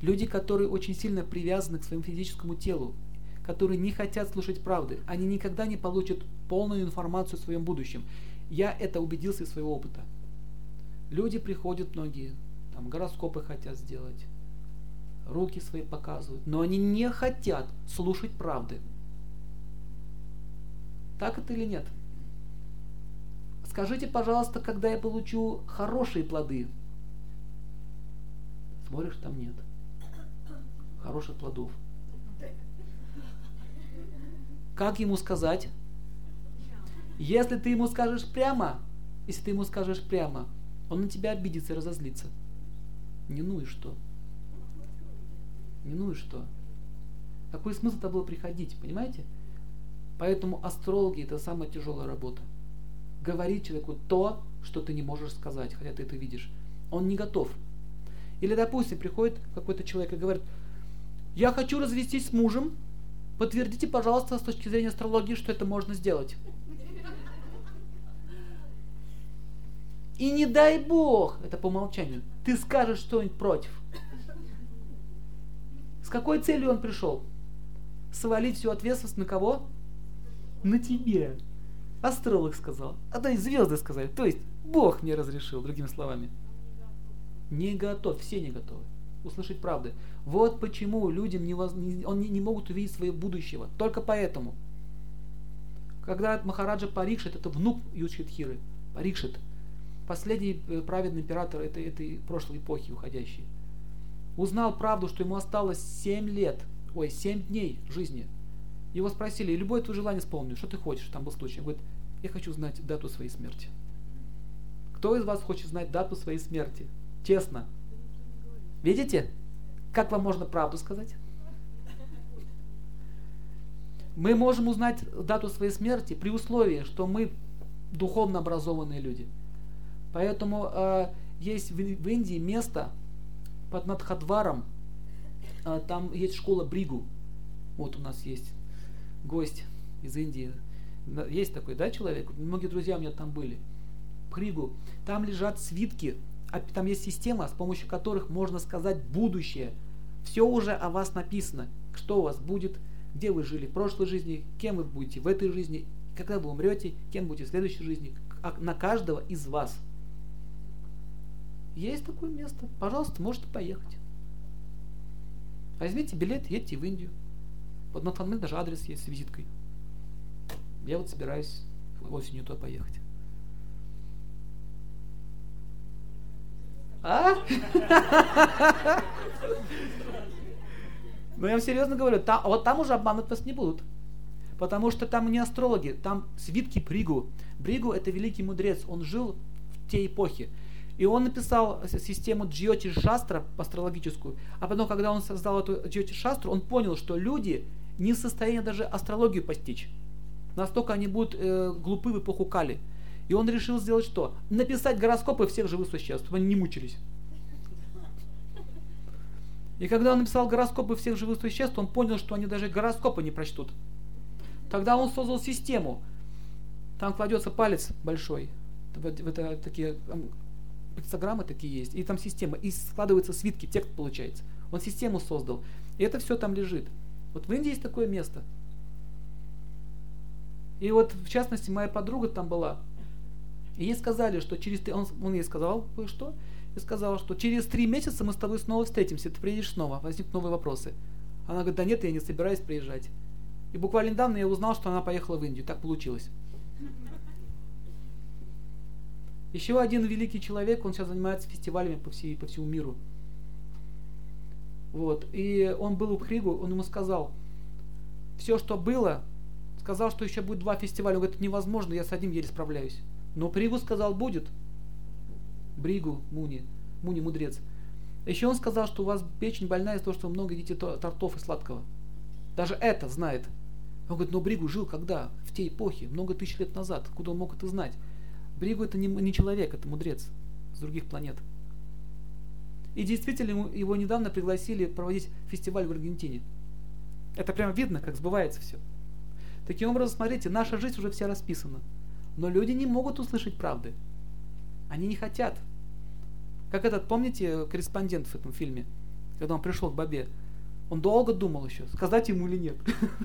Люди, которые очень сильно привязаны к своему физическому телу, которые не хотят слушать правды, они никогда не получат полную информацию о своем будущем. Я это убедился из своего опыта. Люди приходят многие, там гороскопы хотят сделать, руки свои показывают, но они не хотят слушать правды. Так это или нет? Скажите, пожалуйста, когда я получу хорошие плоды? Смотришь, там нет. Хороших плодов. Как ему сказать? Если ты ему скажешь прямо, если ты ему скажешь прямо, он на тебя обидится и разозлится. Не ну и что? Не ну и что? Какой смысл это было приходить, понимаете? Поэтому астрологи это самая тяжелая работа. Говорить человеку то, что ты не можешь сказать, хотя ты это видишь. Он не готов. Или, допустим, приходит какой-то человек и говорит, я хочу развестись с мужем, подтвердите, пожалуйста, с точки зрения астрологии, что это можно сделать. И не дай бог, это по умолчанию, ты скажешь что-нибудь против. С какой целью он пришел? Свалить всю ответственность на кого? На тебе. Астролог сказал. А то и звезды сказали. То есть Бог мне разрешил, другими словами. Не готов, все не готовы услышать правды. Вот почему людям не, он не, не могут увидеть своего будущего. Только поэтому. Когда Махараджа Парикшит, это внук Юдхитхиры, Парикшит, последний э, праведный император этой, этой прошлой эпохи уходящей, узнал правду, что ему осталось 7 лет, ой, 7 дней жизни. Его спросили, любое твое желание исполню, что ты хочешь, там был случай. Он говорит, я хочу знать дату своей смерти. Кто из вас хочет знать дату своей смерти? Честно. Видите, как вам можно правду сказать? Мы можем узнать дату своей смерти при условии, что мы духовно образованные люди. Поэтому э, есть в, в Индии место под Надхадваром, э, там есть школа Бригу. Вот у нас есть гость из Индии. Есть такой, да, человек? Многие друзья у меня там были. Бригу. Там лежат свитки, там есть система, с помощью которых можно сказать будущее. Все уже о вас написано. Что у вас будет, где вы жили в прошлой жизни, кем вы будете в этой жизни, когда вы умрете, кем будете в следующей жизни, а на каждого из вас – есть такое место. Пожалуйста, можете поехать. Возьмите билет, едьте в Индию. Под Натанмен даже адрес есть с визиткой. Я вот собираюсь осенью туда поехать. А? Ну я вам серьезно говорю, там, вот там уже обманывать вас не будут. Потому что там не астрологи, там свитки Бригу. Бригу это великий мудрец, он жил в те эпохи. И он написал систему Джиоти Шастра астрологическую. А потом, когда он создал эту Джиоти Шастру, он понял, что люди не в состоянии даже астрологию постичь. Настолько они будут э, глупы в эпоху Кали. И он решил сделать что? Написать гороскопы всех живых существ, чтобы они не мучились. И когда он написал гороскопы всех живых существ, он понял, что они даже гороскопы не прочтут. Тогда он создал систему. Там кладется палец большой. Это такие пиктограммы такие есть, и там система, и складываются свитки, текст получается. Он систему создал, и это все там лежит. Вот в Индии есть такое место. И вот, в частности, моя подруга там была, и ей сказали, что через... Он, он ей сказал кое-что, и сказал, что через три месяца мы с тобой снова встретимся, ты приедешь снова, возникнут новые вопросы. Она говорит, да нет, я не собираюсь приезжать. И буквально недавно я узнал, что она поехала в Индию. Так получилось. Еще один великий человек, он сейчас занимается фестивалями по, всей, по всему миру. Вот. И он был у Хригу, он ему сказал, все, что было, сказал, что еще будет два фестиваля. Он говорит, невозможно, я с одним еле справляюсь. Но Пригу сказал, будет. Бригу, Муни, Муни мудрец. Еще он сказал, что у вас печень больная из-за того, что вы много едите тортов и сладкого. Даже это знает. Он говорит, но Бригу жил когда? В те эпохи, много тысяч лет назад. Куда он мог это знать? Бригу это не, не человек, это мудрец с других планет. И действительно, его недавно пригласили проводить фестиваль в Аргентине. Это прямо видно, как сбывается все. Таким образом, смотрите, наша жизнь уже вся расписана. Но люди не могут услышать правды. Они не хотят. Как этот, помните, корреспондент в этом фильме? когда он пришел к бабе, он долго думал еще, сказать ему или нет.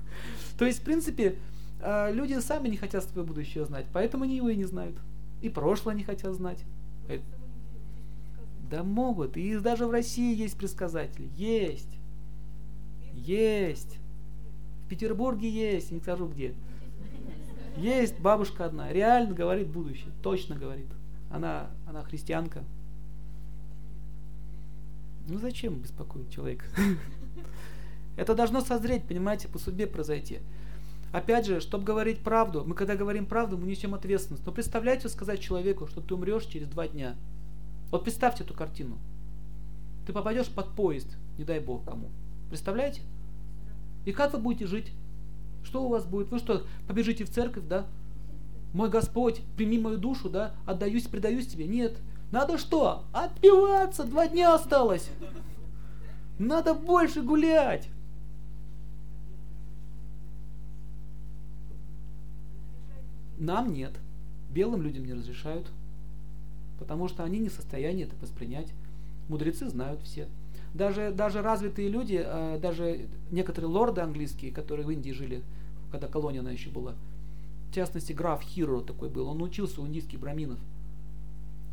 То есть, в принципе, э, люди сами не хотят свое будущее знать, поэтому они его и не знают. И прошлое не хотят знать. Э, да могут. И даже в России есть предсказатели. Есть. Есть. В Петербурге есть, не скажу где. Есть бабушка одна, реально говорит будущее, точно говорит. Она, она христианка. Ну зачем беспокоить человека? Это должно созреть, понимаете, по судьбе произойти. Опять же, чтобы говорить правду, мы когда говорим правду, мы несем ответственность. Но представляете сказать человеку, что ты умрешь через два дня. Вот представьте эту картину. Ты попадешь под поезд, не дай бог кому. Представляете? И как вы будете жить? Что у вас будет? Вы что, побежите в церковь, да? Мой Господь, прими мою душу, да? Отдаюсь, предаюсь тебе. Нет. Надо что? Отпиваться, два дня осталось. Надо больше гулять. Нам нет. Белым людям не разрешают. Потому что они не в состоянии это воспринять. Мудрецы знают все. Даже, даже развитые люди, э, даже некоторые лорды английские, которые в Индии жили, когда колония она еще была, в частности, граф Хиро такой был, он учился у индийских браминов.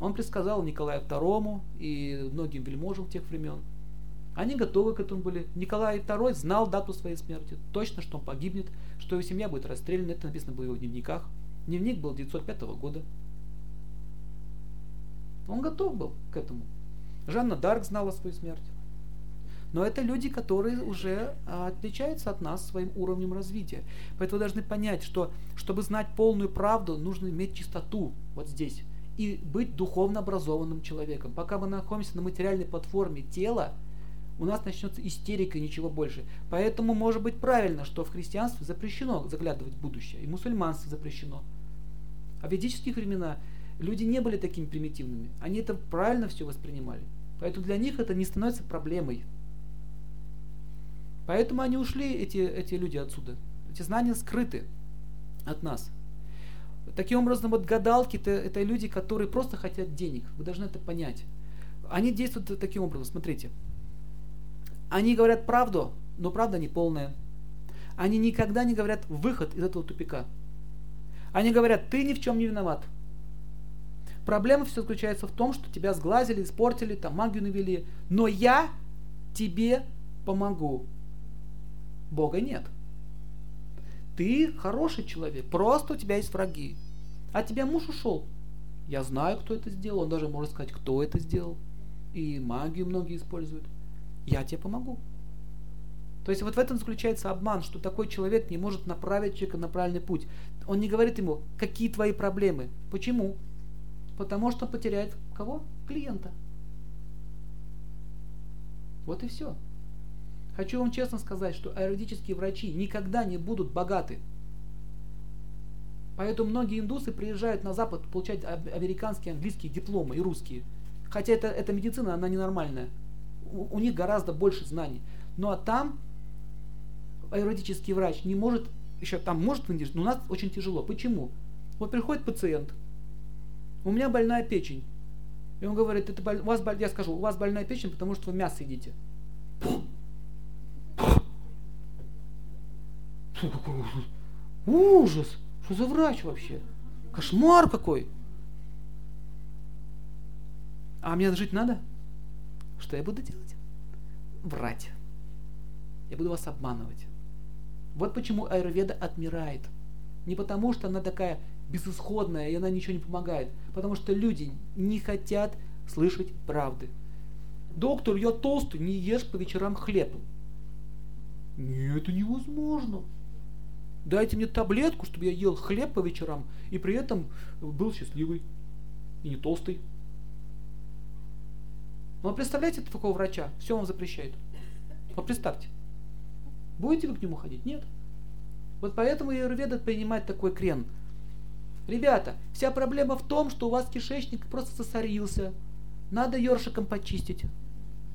Он предсказал Николаю II и многим вельможам тех времен. Они готовы к этому были. Николай II знал дату своей смерти, точно, что он погибнет, что его семья будет расстреляна. Это написано было в его дневниках. Дневник был 905 года. Он готов был к этому. Жанна Дарк знала свою смерть. Но это люди, которые уже а, отличаются от нас своим уровнем развития. Поэтому вы должны понять, что чтобы знать полную правду, нужно иметь чистоту вот здесь и быть духовно образованным человеком. Пока мы находимся на материальной платформе тела, у нас начнется истерика и ничего больше. Поэтому может быть правильно, что в христианстве запрещено заглядывать в будущее, и в мусульманстве запрещено. А в ведические времена люди не были такими примитивными. Они это правильно все воспринимали. Поэтому для них это не становится проблемой. Поэтому они ушли, эти, эти люди отсюда. Эти знания скрыты от нас. Таким образом, вот гадалки это, это люди, которые просто хотят денег. Вы должны это понять. Они действуют таким образом. Смотрите. Они говорят правду, но правда не полная. Они никогда не говорят выход из этого тупика. Они говорят, ты ни в чем не виноват. Проблема все заключается в том, что тебя сглазили, испортили, там магию навели. Но я тебе помогу. Бога нет. Ты хороший человек, просто у тебя есть враги. А тебя муж ушел. Я знаю, кто это сделал. Он даже может сказать, кто это сделал. И магию многие используют. Я тебе помогу. То есть вот в этом заключается обман, что такой человек не может направить человека на правильный путь. Он не говорит ему, какие твои проблемы. Почему? Потому что он потеряет кого? Клиента. Вот и все. Хочу вам честно сказать, что аюрведические врачи никогда не будут богаты. Поэтому многие индусы приезжают на Запад получать американские, английские дипломы и русские. Хотя это, эта медицина, она ненормальная. У, у них гораздо больше знаний. Ну а там аюрведический врач не может, еще там может но у нас очень тяжело. Почему? Вот приходит пациент, у меня больная печень. И он говорит, это боль, у вас, я скажу, у вас больная печень, потому что вы мясо едите. Ужас! Что за врач вообще? Кошмар какой! А мне жить надо? Что я буду делать? Врать. Я буду вас обманывать. Вот почему аюрведа отмирает. Не потому, что она такая безысходная, и она ничего не помогает. Потому что люди не хотят слышать правды. Доктор, я толстый, не ешь по вечерам хлеб. Нет, это невозможно. Дайте мне таблетку, чтобы я ел хлеб по вечерам и при этом был счастливый и не толстый. А представляете такого врача? Все вам запрещает. Вот представьте. Будете вы к нему ходить? Нет. Вот поэтому Аюрведа принимает такой крен. Ребята, вся проблема в том, что у вас кишечник просто сосорился. Надо ёршиком почистить.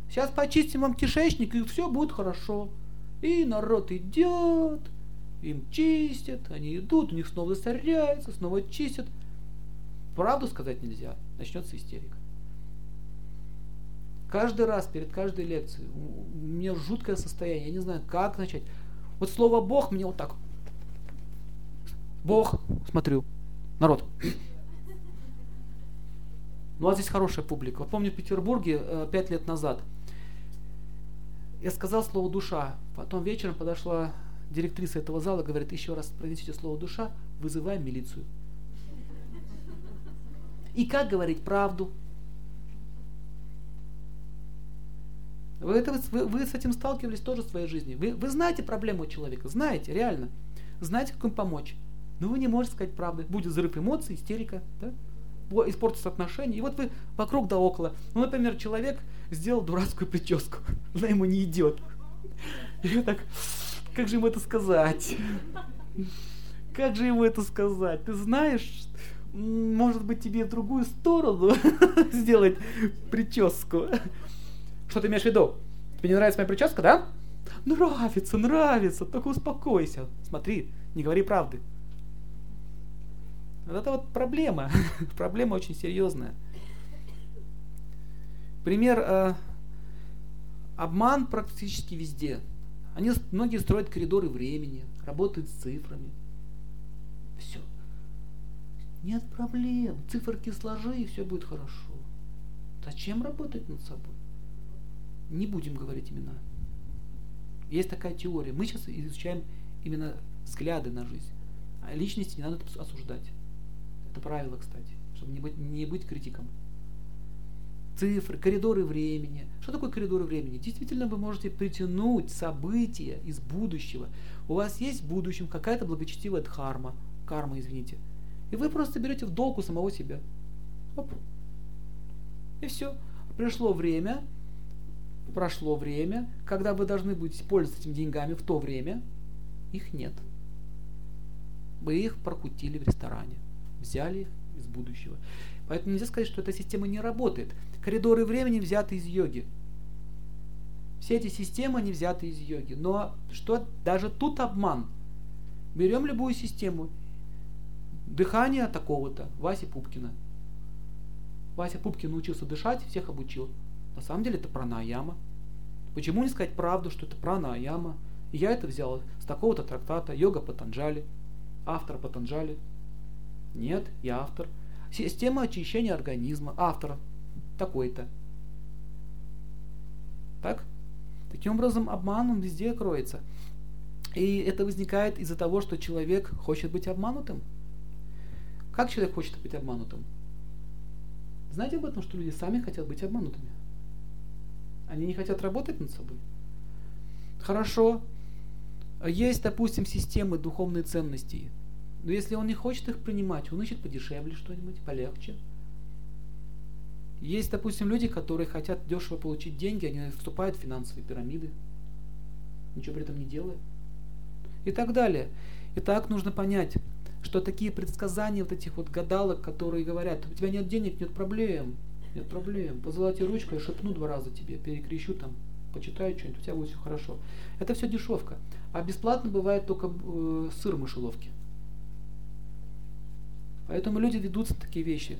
Сейчас почистим вам кишечник, и все будет хорошо. И народ идет, им чистят, они идут, у них снова засоряется, снова чистят. Правду сказать нельзя, начнется истерика. Каждый раз перед каждой лекцией у меня жуткое состояние, я не знаю, как начать. Вот слово Бог мне вот так. Бог, смотрю, народ. Ну, а здесь хорошая публика. Вот помню в Петербурге э, пять лет назад я сказал слово душа. Потом вечером подошла директриса этого зала, говорит, еще раз произнесите слово душа, вызываем милицию. И как говорить правду? Вы, это, вы, вы с этим сталкивались тоже в своей жизни. Вы, вы знаете проблему человека, знаете, реально. Знаете, как им помочь. Но вы не можете сказать правды. Будет взрыв эмоций, истерика, да? испортятся отношения. И вот вы вокруг да около. Ну, например, человек сделал дурацкую прическу. Она ему не идет. И вы так, как же ему это сказать? Как же ему это сказать? Ты знаешь, может быть, тебе в другую сторону сделать прическу. Что ты имеешь в виду? Тебе не нравится моя прическа, да? Нравится, нравится, только успокойся. Смотри, не говори правды. Вот это вот проблема. проблема очень серьезная. Пример. Э, обман практически везде. Они многие строят коридоры времени, работают с цифрами. Все. Нет проблем. Циферки сложи, и все будет хорошо. Зачем работать над собой? Не будем говорить имена. Есть такая теория. Мы сейчас изучаем именно взгляды на жизнь. А личности не надо осуждать. Это правило, кстати, чтобы не быть, не быть критиком. Цифры, коридоры времени. Что такое коридоры времени? Действительно, вы можете притянуть события из будущего. У вас есть в будущем какая-то благочестивая дхарма, карма, извините. И вы просто берете в долг у самого себя. Оп. И все. Пришло время, прошло время, когда вы должны будете пользоваться этими деньгами в то время, их нет. Вы их прокутили в ресторане взяли из будущего. Поэтому нельзя сказать, что эта система не работает. Коридоры времени взяты из йоги. Все эти системы, они взяты из йоги. Но что даже тут обман. Берем любую систему. Дыхание такого-то, Вася Пупкина. Вася Пупкин научился дышать, всех обучил. На самом деле это пранаяма. Почему не сказать правду, что это пранаяма? И я это взял с такого-то трактата Йога Патанджали, автор Патанджали. Нет, я автор. Система очищения организма. Автор такой-то. Так? Таким образом, обман он везде кроется. И это возникает из-за того, что человек хочет быть обманутым. Как человек хочет быть обманутым? Знаете об этом, что люди сами хотят быть обманутыми? Они не хотят работать над собой. Хорошо. Есть, допустим, системы духовной ценностей. Но если он не хочет их принимать, он ищет подешевле что-нибудь, полегче. Есть, допустим, люди, которые хотят дешево получить деньги, они вступают в финансовые пирамиды, ничего при этом не делая. И так далее. И так нужно понять, что такие предсказания вот этих вот гадалок, которые говорят, у тебя нет денег, нет проблем, нет проблем, позолоти ручку, я шепну два раза тебе, перекрещу там, почитаю что-нибудь, у тебя будет все хорошо. Это все дешевка. А бесплатно бывает только э, сыр в мышеловке. Поэтому люди ведутся такие вещи.